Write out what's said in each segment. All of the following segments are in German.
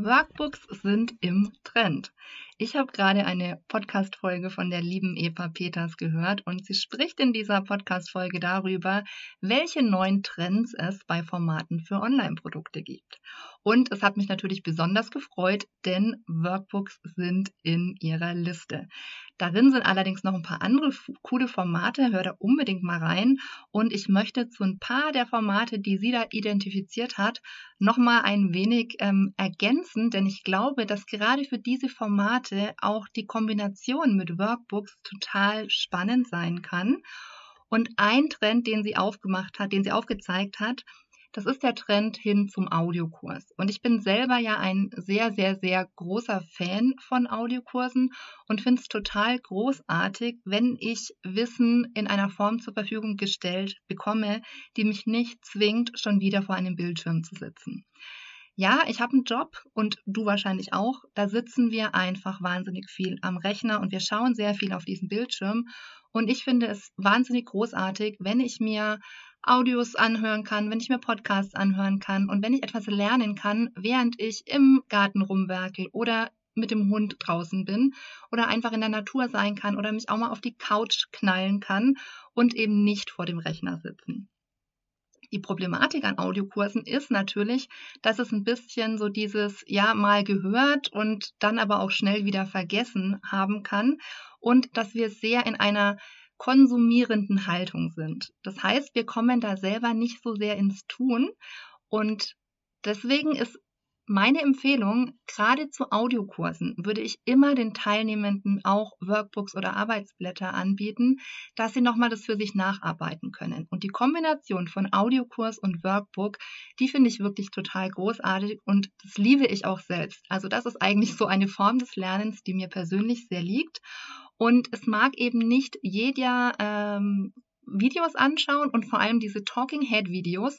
Workbooks sind im Trend. Ich habe gerade eine Podcast-Folge von der lieben Eva Peters gehört und sie spricht in dieser Podcast-Folge darüber, welche neuen Trends es bei Formaten für Online-Produkte gibt. Und es hat mich natürlich besonders gefreut, denn Workbooks sind in ihrer Liste. Darin sind allerdings noch ein paar andere coole Formate. Hör da unbedingt mal rein. Und ich möchte zu ein paar der Formate, die sie da identifiziert hat, nochmal ein wenig ähm, ergänzen, denn ich glaube, dass gerade für diese Formate auch die Kombination mit Workbooks total spannend sein kann. Und ein Trend, den sie aufgemacht hat, den sie aufgezeigt hat, das ist der Trend hin zum Audiokurs. Und ich bin selber ja ein sehr, sehr, sehr großer Fan von Audiokursen und finde es total großartig, wenn ich Wissen in einer Form zur Verfügung gestellt bekomme, die mich nicht zwingt, schon wieder vor einem Bildschirm zu sitzen. Ja, ich habe einen Job und du wahrscheinlich auch. Da sitzen wir einfach wahnsinnig viel am Rechner und wir schauen sehr viel auf diesen Bildschirm. Und ich finde es wahnsinnig großartig, wenn ich mir Audios anhören kann, wenn ich mir Podcasts anhören kann und wenn ich etwas lernen kann, während ich im Garten rumwerkel oder mit dem Hund draußen bin oder einfach in der Natur sein kann oder mich auch mal auf die Couch knallen kann und eben nicht vor dem Rechner sitzen. Die Problematik an Audiokursen ist natürlich, dass es ein bisschen so dieses ja mal gehört und dann aber auch schnell wieder vergessen haben kann und dass wir sehr in einer konsumierenden Haltung sind. Das heißt, wir kommen da selber nicht so sehr ins Tun und deswegen ist meine Empfehlung, gerade zu Audiokursen würde ich immer den Teilnehmenden auch Workbooks oder Arbeitsblätter anbieten, dass sie nochmal das für sich nacharbeiten können. Und die Kombination von Audiokurs und Workbook, die finde ich wirklich total großartig und das liebe ich auch selbst. Also das ist eigentlich so eine Form des Lernens, die mir persönlich sehr liegt. Und es mag eben nicht jeder ähm, Videos anschauen und vor allem diese Talking Head Videos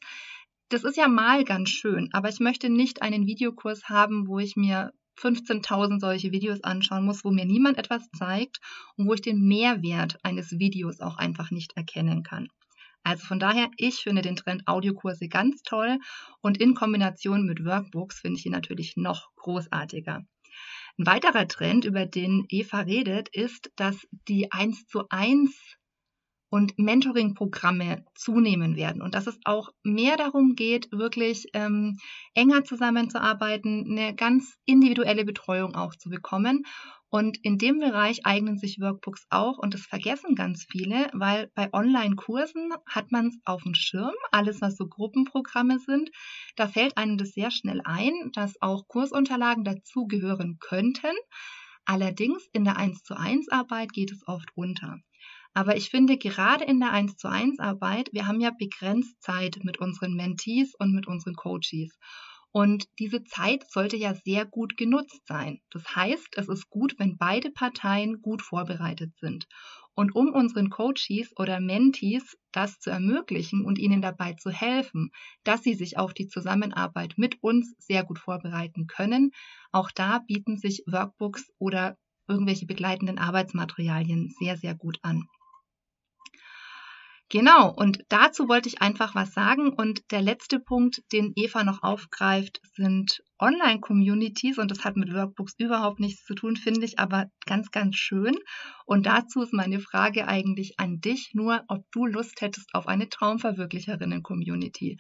das ist ja mal ganz schön, aber ich möchte nicht einen Videokurs haben, wo ich mir 15.000 solche Videos anschauen muss, wo mir niemand etwas zeigt und wo ich den Mehrwert eines Videos auch einfach nicht erkennen kann. Also von daher, ich finde den Trend Audiokurse ganz toll und in Kombination mit Workbooks finde ich ihn natürlich noch großartiger. Ein weiterer Trend, über den Eva redet, ist, dass die 1 zu 1 und Mentoring-Programme zunehmen werden und dass es auch mehr darum geht, wirklich ähm, enger zusammenzuarbeiten, eine ganz individuelle Betreuung auch zu bekommen. Und in dem Bereich eignen sich Workbooks auch und das vergessen ganz viele, weil bei Online-Kursen hat man es auf dem Schirm, alles was so Gruppenprogramme sind. Da fällt einem das sehr schnell ein, dass auch Kursunterlagen dazugehören könnten. Allerdings in der 1 zu 1 Arbeit geht es oft unter. Aber ich finde, gerade in der 1 zu 1 Arbeit, wir haben ja begrenzt Zeit mit unseren Mentees und mit unseren Coaches. Und diese Zeit sollte ja sehr gut genutzt sein. Das heißt, es ist gut, wenn beide Parteien gut vorbereitet sind. Und um unseren Coaches oder Mentees das zu ermöglichen und ihnen dabei zu helfen, dass sie sich auf die Zusammenarbeit mit uns sehr gut vorbereiten können, auch da bieten sich Workbooks oder irgendwelche begleitenden Arbeitsmaterialien sehr, sehr gut an. Genau, und dazu wollte ich einfach was sagen. Und der letzte Punkt, den Eva noch aufgreift, sind Online-Communities. Und das hat mit Workbooks überhaupt nichts zu tun, finde ich aber ganz, ganz schön. Und dazu ist meine Frage eigentlich an dich nur, ob du Lust hättest auf eine Traumverwirklicherinnen-Community.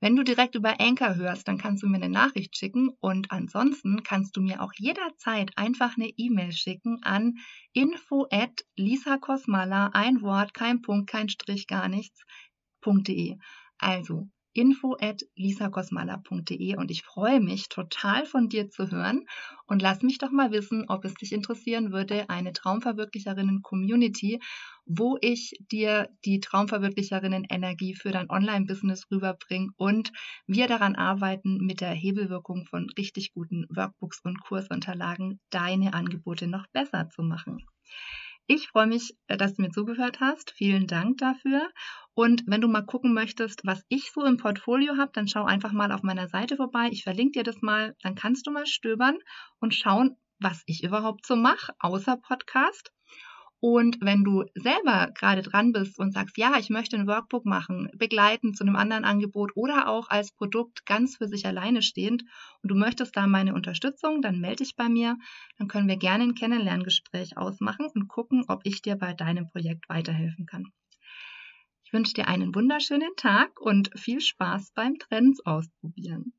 Wenn du direkt über Anchor hörst, dann kannst du mir eine Nachricht schicken und ansonsten kannst du mir auch jederzeit einfach eine E-Mail schicken an info at Lisa Kosmala, ein Wort, kein Punkt, kein Strich, gar nichts.de. Also info at lisakosmala.de und ich freue mich total von dir zu hören und lass mich doch mal wissen, ob es dich interessieren würde, eine Traumverwirklicherinnen Community, wo ich dir die Traumverwirklicherinnen Energie für dein Online-Business rüberbringe und wir daran arbeiten, mit der Hebelwirkung von richtig guten Workbooks und Kursunterlagen deine Angebote noch besser zu machen. Ich freue mich, dass du mir zugehört hast. Vielen Dank dafür. Und wenn du mal gucken möchtest, was ich so im Portfolio habe, dann schau einfach mal auf meiner Seite vorbei. Ich verlinke dir das mal. Dann kannst du mal stöbern und schauen, was ich überhaupt so mache, außer Podcast. Und wenn du selber gerade dran bist und sagst, ja, ich möchte ein Workbook machen, begleiten zu einem anderen Angebot oder auch als Produkt ganz für sich alleine stehend und du möchtest da meine Unterstützung, dann melde dich bei mir. Dann können wir gerne ein Kennenlerngespräch ausmachen und gucken, ob ich dir bei deinem Projekt weiterhelfen kann. Wünsche dir einen wunderschönen Tag und viel Spaß beim Trends ausprobieren.